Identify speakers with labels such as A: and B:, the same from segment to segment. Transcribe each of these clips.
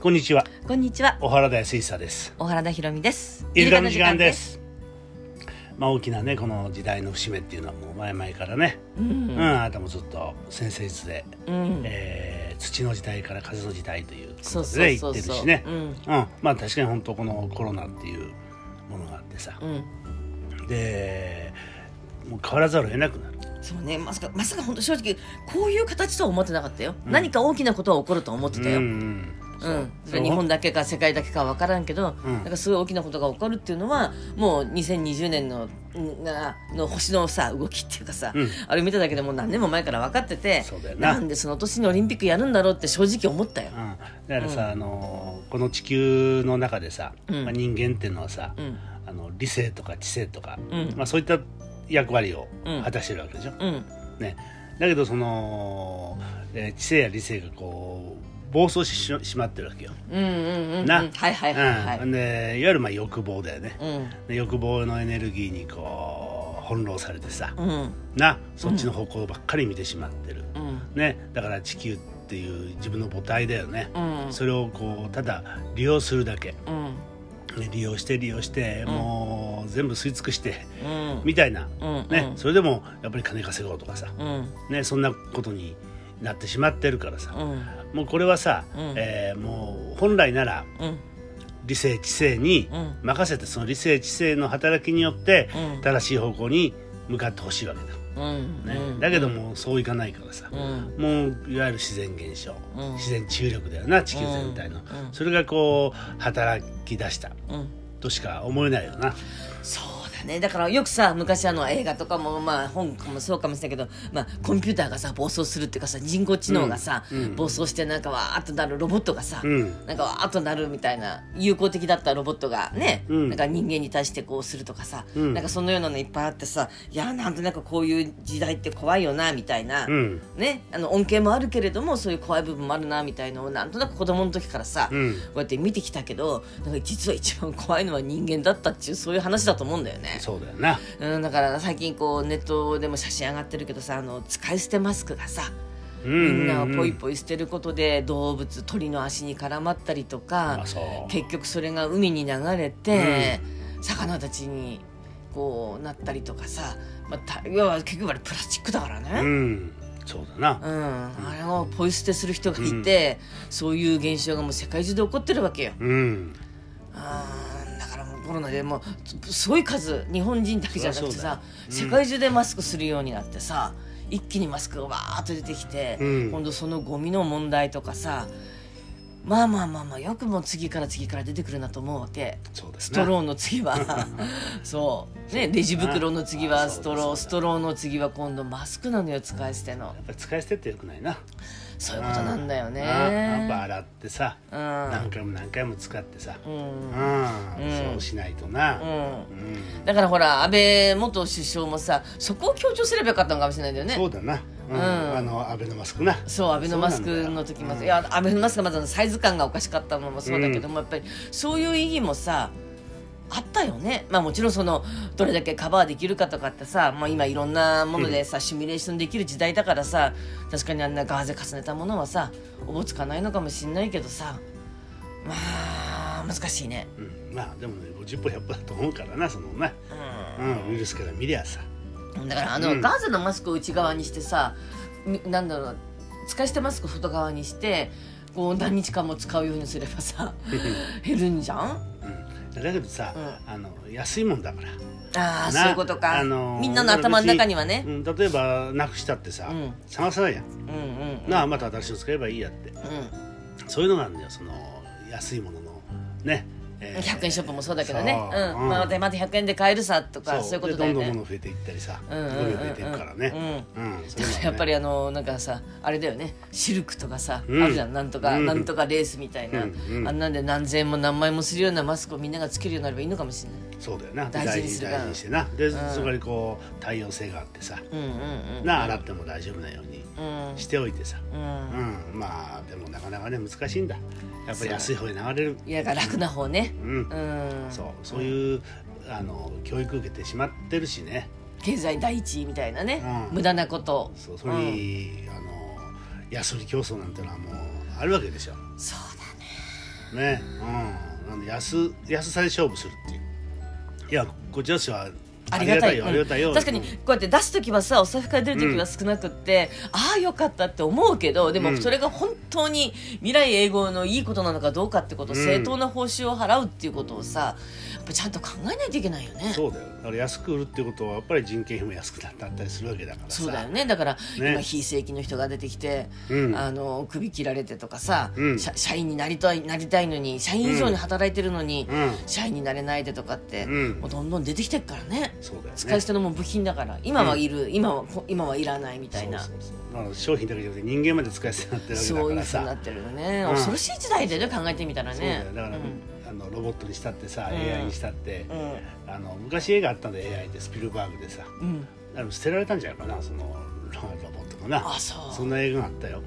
A: こんにちは。
B: こんにちは。
A: 小原田康久です。
B: 小原田博美です。
A: イルカの時間で。す。まあ大きなねこの時代の節目っていうのはもう前々からね、
B: う
A: うん、
B: ん。
A: あなたもずっと先生術で、
B: うん。
A: えー土の時代から風の時代ということで。ね言ってるしね。
B: うん。
A: うん、まあ確かに本当このコロナっていうものがあってさ、
B: うん。
A: でもう変わらざるを得なくなる。
B: そうね、まさか、まさか本当正直、こういう形とは思ってなかったよ。何か大きなことは起こると思ってたよ。
A: う
B: うん。日本だけか世界だけかわからんけど、
A: うん。
B: なんかすごい大きなことが起こるっていうのはもう2020年のの星のさ動きっていうかさ、
A: うん。
B: あれ見ただけでもう何年も前から分かってて
A: な。
B: なんでその年にオリンピックやるんだろうって正直思ったよ。
A: うん、だからさ、あのこの地球の中でさ、
B: うん。
A: まあ、人間っていうのはさ、
B: うん。
A: あの理性とか知性とか、
B: うん。
A: まあ、そういった役割を
B: うん。
A: 果たしてるわけでしょ。
B: うん。
A: ね、だけどその、えー知性や理性がこう暴走してしまってるわけよ。
B: うんうんうんうん。
A: な。
B: はいはいはいはい。
A: うん、でいわゆるまあ欲望だよね。
B: うん。
A: で欲望のエネルギーにこう翻弄されてさ、
B: うん。
A: な。そっちの方向ばっかり見てしまってる。
B: うん。
A: ね、だから地球っていう自分の母体だよね。
B: うん。
A: それをこうただ利用するだけ。
B: うん。
A: ね利用して利用して、もう全部吸い尽くして
B: うん。
A: みたいな、
B: うん。
A: ね。それでもやっぱり金稼ごうとかさ、
B: うん。
A: ね、そんなことになってしまってるからさ、
B: うん。
A: もうこれはさ、
B: うん。
A: えーもう本来なら
B: うん。
A: 理性知性に
B: うん。
A: 任せてその理性知性の働きによって
B: うん。
A: 正しい方向に向かってほしいわけだ、
B: うん。
A: ね。
B: うん。
A: だけどもそういかないからさ、
B: うん。
A: もういわゆる自然現象、
B: うん。
A: 自然治癒力だよな地球全体の、それがこう働き出した
B: うん。
A: としか思えないよな。
B: そうだね。だからよくさ昔あの映画とかもまあ本もそうかもしれないけど、まあ、コンピューターがさ暴走するっていうかさ人工知能がさ、
A: うん。うん。
B: 暴走してなんかわーっとなるロボットがさ、
A: うん。
B: なんかわーっとなるみたいな友好的だったロボットがね、
A: うん。
B: なんか人間に対してこうするとかさ、
A: うん。
B: なんかそのようなのいっぱいあってさいやなんとなくこういう時代って怖いよなみたいな、
A: うん。
B: ね、あの恩恵もあるけれどもそういう怖い部分もあるなみたいのをなんとなく子供の時からさ、
A: うん。
B: こうやって見てきたけどなんか実は一番怖いのは人間だったっていうそういう話だと思うんだよね。
A: そうだよな。
B: うん、だから最近こうネットでも写真上がってるけどさあの使い捨てマスクがさ
A: み
B: みんなをポイポイ捨てることで動物鳥の足に絡まったりとか結局それが海に流れて、魚たちにこうなったりとかさ、まあ、た要は結局あれプラスチックだから
A: う
B: ね。
A: ん、そうだな。
B: うん、あれをポイ捨てする人がいて、そういう現象がもう世界中で起こってるわけよ。
A: うん、
B: あコロナでもうすごい数日本人だけじゃなくてさ、
A: そうん。
B: 世界中でマスクするようになってさ一気にマスクがわーっと出てきて、
A: うん。
B: 今度そのゴミの問題とかさまあまあまあまあよくも次から次から出てくるなと思うわけ。
A: そうですな。
B: ストローの次は。そう。ねレジ袋の次はストローストローの次は今度マスクなのよ使い捨ての。
A: やっぱり使い捨てってよくないな。
B: そういうことなんだよね。
A: やっぱ洗ってさ、
B: うん。
A: 何回も何回も使ってさ、そうしないとな。
B: だからほら安倍元首相もさそこを強調すればよかったのかもしれないんだよね。
A: そうだな。うん、
B: うん。
A: あの安倍のマスクな。
B: そうアベノマスクの時も、いやアベノマスクがまずサイズ感がおかしかったのもそうだけども、やっぱりそういう意義もさあったよね。まあもちろんそのどれだけカバーできるかとかってさ、まあ、今いろんなものでさ、シミュレーションできる時代だからさ確かにあんなガーゼ重ねたものはさおぼつかないのかもしんないけどさまあ難しいね。
A: うん、まあでもね、50歩100歩だと思うからな、そのね、うん、ウイルスから見りゃさ。
B: だからあの、
A: うん。
B: ガーゼのマスクを内側にしてさみなんだろう使い捨てマスクを外側にしてこう何日間も使うようにすればさ減るんじゃん？
A: うん、だけどさ、
B: う
A: あの安いもんだから。な
B: ああそういうことか、
A: あのー
B: みんなの頭の中にはね
A: うん、例えばなくしたってさ、
B: うん
A: 探さないやん。
B: うんうんうん
A: なあまた新しいの使えばいいやって。
B: う
A: そういうのがあるんだよ、その安いもののね。え
B: ん、100円ショップもそうだけどね。
A: そう。
B: うん、まあ、また100円で買えるさとかそう。いうことだよ
A: でどんどん
B: ね
A: 物増えていったりさ、
B: うんうんうんうん。
A: 増えていくからね。うん、ういうのはね。
B: からやっぱりあのなんかさあれだよね。シルクとかさ、
A: うん。
B: あるじゃん。なんとか、
A: うん。
B: なんとかレースみたいな、
A: うん。うん。
B: あんなんで何千円も何万円もするようなマスクをみんながつけるようになればいいのかもしれない
A: そうだよな。
B: 大事に
A: 大事にしてな。で、
B: ん。
A: そこにこう対応性があってさ、なあ洗っても大丈夫なように
B: うん。
A: しておいてさ。
B: うん。
A: うん、まあでもなかなかね難しいんだ。やっぱり安い方に流れる。
B: いや楽な方ね。
A: うん。
B: う。ん。
A: そう。そういうあの教育受けてしまってるしね。
B: 経済第一みたいなね、
A: うん。
B: 無駄なこと。
A: そうそれに、あのヤスリ競争なんてのはもうあるわけでしょ。
B: そうだね。
A: ね。うん。なんで安安さで勝負するっていういやこちらとしては
B: ありがたい。
A: よありがたいよ、
B: うん。確かにこうやって出す時はさお財布から出る時は少なくって、ああよかったって思うけどでも
A: うん。
B: それが本当に未来永劫のいいことなのかどうかってこと、
A: うん。
B: 正当な報酬を払うっていうことをさやっぱちゃんと考えないといけないよね。
A: そうだよ。だから安く売るってことはやっぱり人件費も安くなったりするわけだからさ。
B: そうだよね。だから、
A: ね。
B: 今非正規の人が出てきて、
A: うん。
B: あの首切られてとかさ、
A: うん。
B: 社社員になりたいなりたいのに社員以上に働いてるのに、
A: うん。
B: 社員になれないでとかって、
A: うん。
B: もうどんどん出てきてるからね
A: そうだよね。
B: 使い捨てのもう部品だから今はいる、今はこ今はいらないみたいな。
A: そうそうそう。商品だけじゃなくて人間まで使い捨てになってるわけ
B: そういうふうになってるよね、
A: うん。
B: 恐ろしい時代でね考えてみたら
A: そうだ
B: ね。
A: よだから、
B: うん。
A: あのロボットにしたってさ、
B: うん。
A: AI にしたって、
B: うん。
A: あの昔映画あったんで AI でスピルバーグでさ。
B: うん。
A: あの捨てられたんじゃないかなそのロロボットがな。
B: あそう。
A: そんな映画があったよ。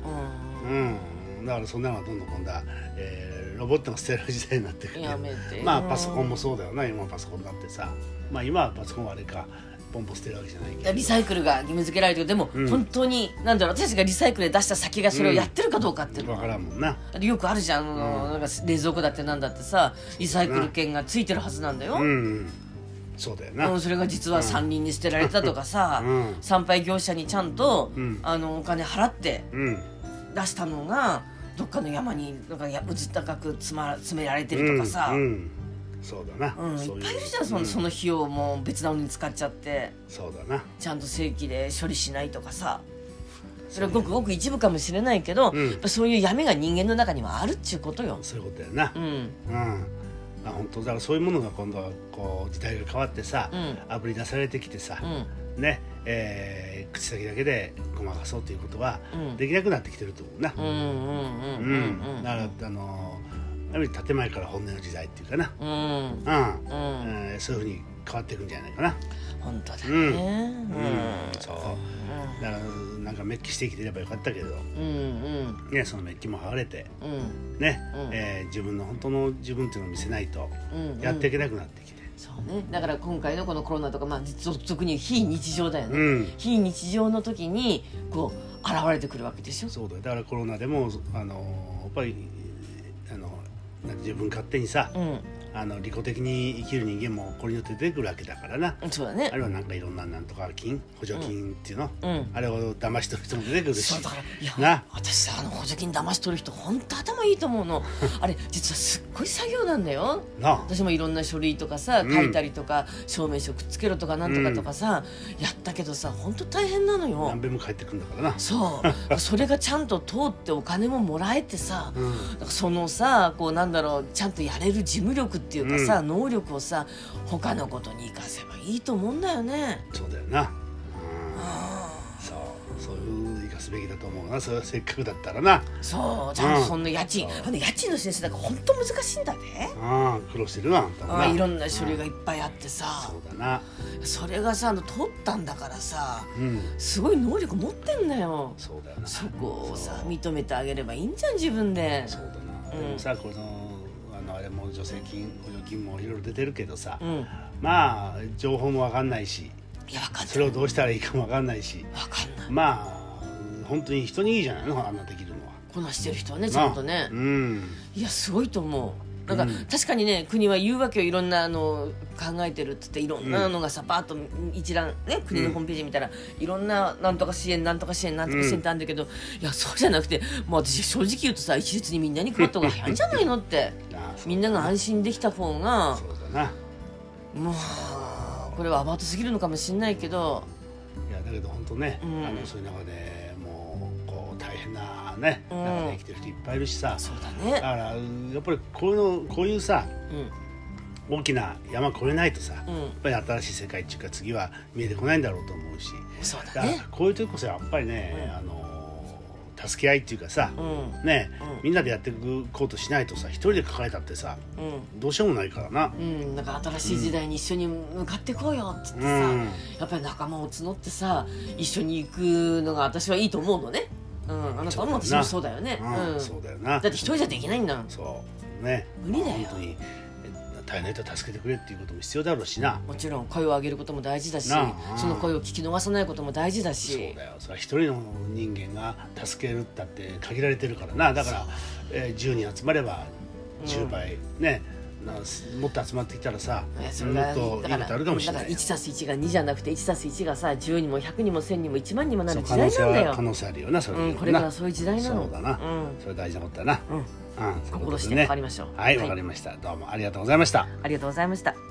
B: うん。
A: うん。だからそんなのがどんどん今度は、えーロボットが捨てられる時代になってくる。
B: やめて。
A: まあパソコンもそうだよな。今パソコンだってさ。まあ今はパソコンはあれかポンポン捨てるわけじゃないけど。
B: リサイクルが義務付けられてる。でも、
A: うん。
B: 本当になんだろう私たちがリサイクルで出した先がそれをやってるかどうかっていうの
A: 分
B: は、
A: からんもんな。
B: よくあるじゃん,、あのなんか冷蔵庫だってなんだってさリサイクル券がついてるはずなんだよ、
A: うん、うん、そうだよな、
B: うんそれが実は山林に捨てられたとかさ、
A: うん。
B: 参拝業者にちゃんと、
A: うん。
B: あのお金払って
A: うん。
B: 出したのがどっかの山になんかやうず高く積ま詰められてるとかさ、
A: うんうん。そうだな、
B: うん、いっぱいいるじゃんその,、
A: うん。
B: その費用も別なのに使っちゃって。
A: そうだな。
B: ちゃんと正規で処理しないとかさ。それはごくごく一部かもしれないけど、
A: うん。
B: やっぱそういう闇が人間の中にはあるっちゅうことよ。
A: そういうことだよな。
B: うん。
A: うん、あ本当だ。からそういうものが今度はこう時代が変わってさ、
B: うん。
A: あぶり出されてきてさ、
B: うん。
A: ねえー口先だけでごまかそうということは
B: うん。
A: できなくなってきてると思うな、
B: うん
A: だからあのやっぱり建前から本音の時代っていうかな、
B: うん。うん。
A: うん。
B: うん
A: えーそういうふうに変わっていくんじゃないかな、
B: 本当だね。
A: うん
B: うん。
A: そうだからなんかメッキして生きてればよかったけど、
B: うんうん。
A: ね、そのメッキも剥がれて、
B: うん。
A: ね
B: うん。
A: えー自分の本当の自分っていうのを見せないと
B: うん
A: やっていけなくなってきて、
B: そうね。だから今回のこのコロナとかまあ実俗に非日常だよね。
A: うん。
B: 非日常の時にこう現れてくるわけでしょ？
A: そうだよ。だからコロナでもあのやっぱりあの自分勝手にさ、
B: うん
A: あの利己的に生きる人間もこれによって出てくるわけだからな、
B: そうだね。
A: あ。るいはなんかいろんななんとか金補助金っていうの、
B: うん。
A: あれを騙し取る人も出てくるし。
B: そうだからいや
A: な。
B: 私さあの補助金騙し取る人本当頭いいと思うの。あれ実はすっごい作業なんだよ。
A: なあ。
B: 私もいろんな書類とかさ
A: うん。
B: 書いたりとか、証明書くっつけろとかなんとかとかさ、やったけどさ本当大変なのよ。
A: 何べんも帰ってくるんだからな、
B: そう。それがちゃんと通ってお金ももらえてさ、
A: うん。
B: そのさこうなんだろうちゃんとやれる事務力っていうかさ、能力をさ他のことに生かせばいいと思うんだよね。
A: そうだよな、うん、そう。そういう生かすべきだと思うな。それはせっかくだったらな。
B: そうちゃんとそんな家賃、あの家賃の先生だから本当難しいんだね。
A: ああ苦労してるなあんたも
B: いろんな書類がいっぱいあってさ。
A: そうだな。
B: それがさあの通ったんだからさ
A: うん。
B: すごい能力持ってんだよ。
A: そうだよな。
B: そこをさ認めてあげればいいんじゃん自分で。
A: そうだな、
B: うん。
A: でもさこのあれも助成金補助金もいろいろ出てるけどさ、
B: うん。
A: まあ情報もわかんないし
B: いやわかんない。
A: それをどうしたらいいかもわかんないし
B: わかんない。
A: まあ本当に人にいいじゃないのあんなできるのは。
B: こなしてる人はねちゃんとね。
A: なうん。
B: いやすごいと思うなんか、
A: うん。
B: 確かにね国は言うわけよ。いろんなあの考えてるっつっていろんなのがさ、バーッと一覧ね国のホームページ見たら、いろんななんとか支援なんとか支援なんとか支援ってあるんだけど、いやそうじゃなくてもう私正直言うとさ一律にみんなに配った方が早いんじゃないのって。みんなが安心できた方が
A: そうだな。
B: もうこれはアバウトすぎるのかもしれないけど。
A: いやだけど本当ね、
B: うん。
A: あのそういう中で変なね
B: うん。
A: 中で生きてる人いっぱいいるしさ、
B: そうだ
A: だ
B: ね
A: からやっぱりこういうのこういうさ
B: う
A: 大きな山越えないとさ、
B: んうん。
A: やっぱり新しい世界っていうか次は見えてこないんだろうと思うし。だから
B: そうだね。
A: こういう時こそやっぱりね、
B: うん。
A: あの助け合いっていうかさ、
B: うん。
A: ね、
B: うん。
A: みんなでやっていくことしないとさ一人で抱えたってさ
B: うん。
A: どうしようもないからな。
B: うん、なんか新しい時代に一緒に向かっていこうよっつってさ、
A: うん。
B: やっぱり仲間を募ってさ一緒に行くのが私はいいと思うのね、うん、あなたも私もそうだよね、
A: うん。
B: うん。
A: そうだよな。
B: だって一人じゃできないんだもん。
A: そう。ね。
B: 無理だよ。
A: まあ本当にえ大変な人は助けてくれっていうことも必要だろうしな。
B: もちろん声を上げることも大事だしその声を聞き逃さないことも大事だ
A: そう
B: し
A: だよ。それは一人の人間が助けるったって限られてるからな。だから、えー10人集まれば10倍、ね。なもっと集まってきたらさもっといい。ことあるかもしれないよ。
B: 1たす1が2じゃなくて1たす1がさ10にも100にも1000にも1万にもなる時代なんだよ。
A: は可能性あるよなそれ
B: うん、
A: な。
B: これからそういう時代なの。
A: そうだな、
B: うん。
A: それ大事なことだな。
B: うん。
A: うん
B: 心して
A: でね。
B: 分かりましょう。
A: はい
B: はい。
A: わかりました。どうもありがとうございました。
B: ありがとうございました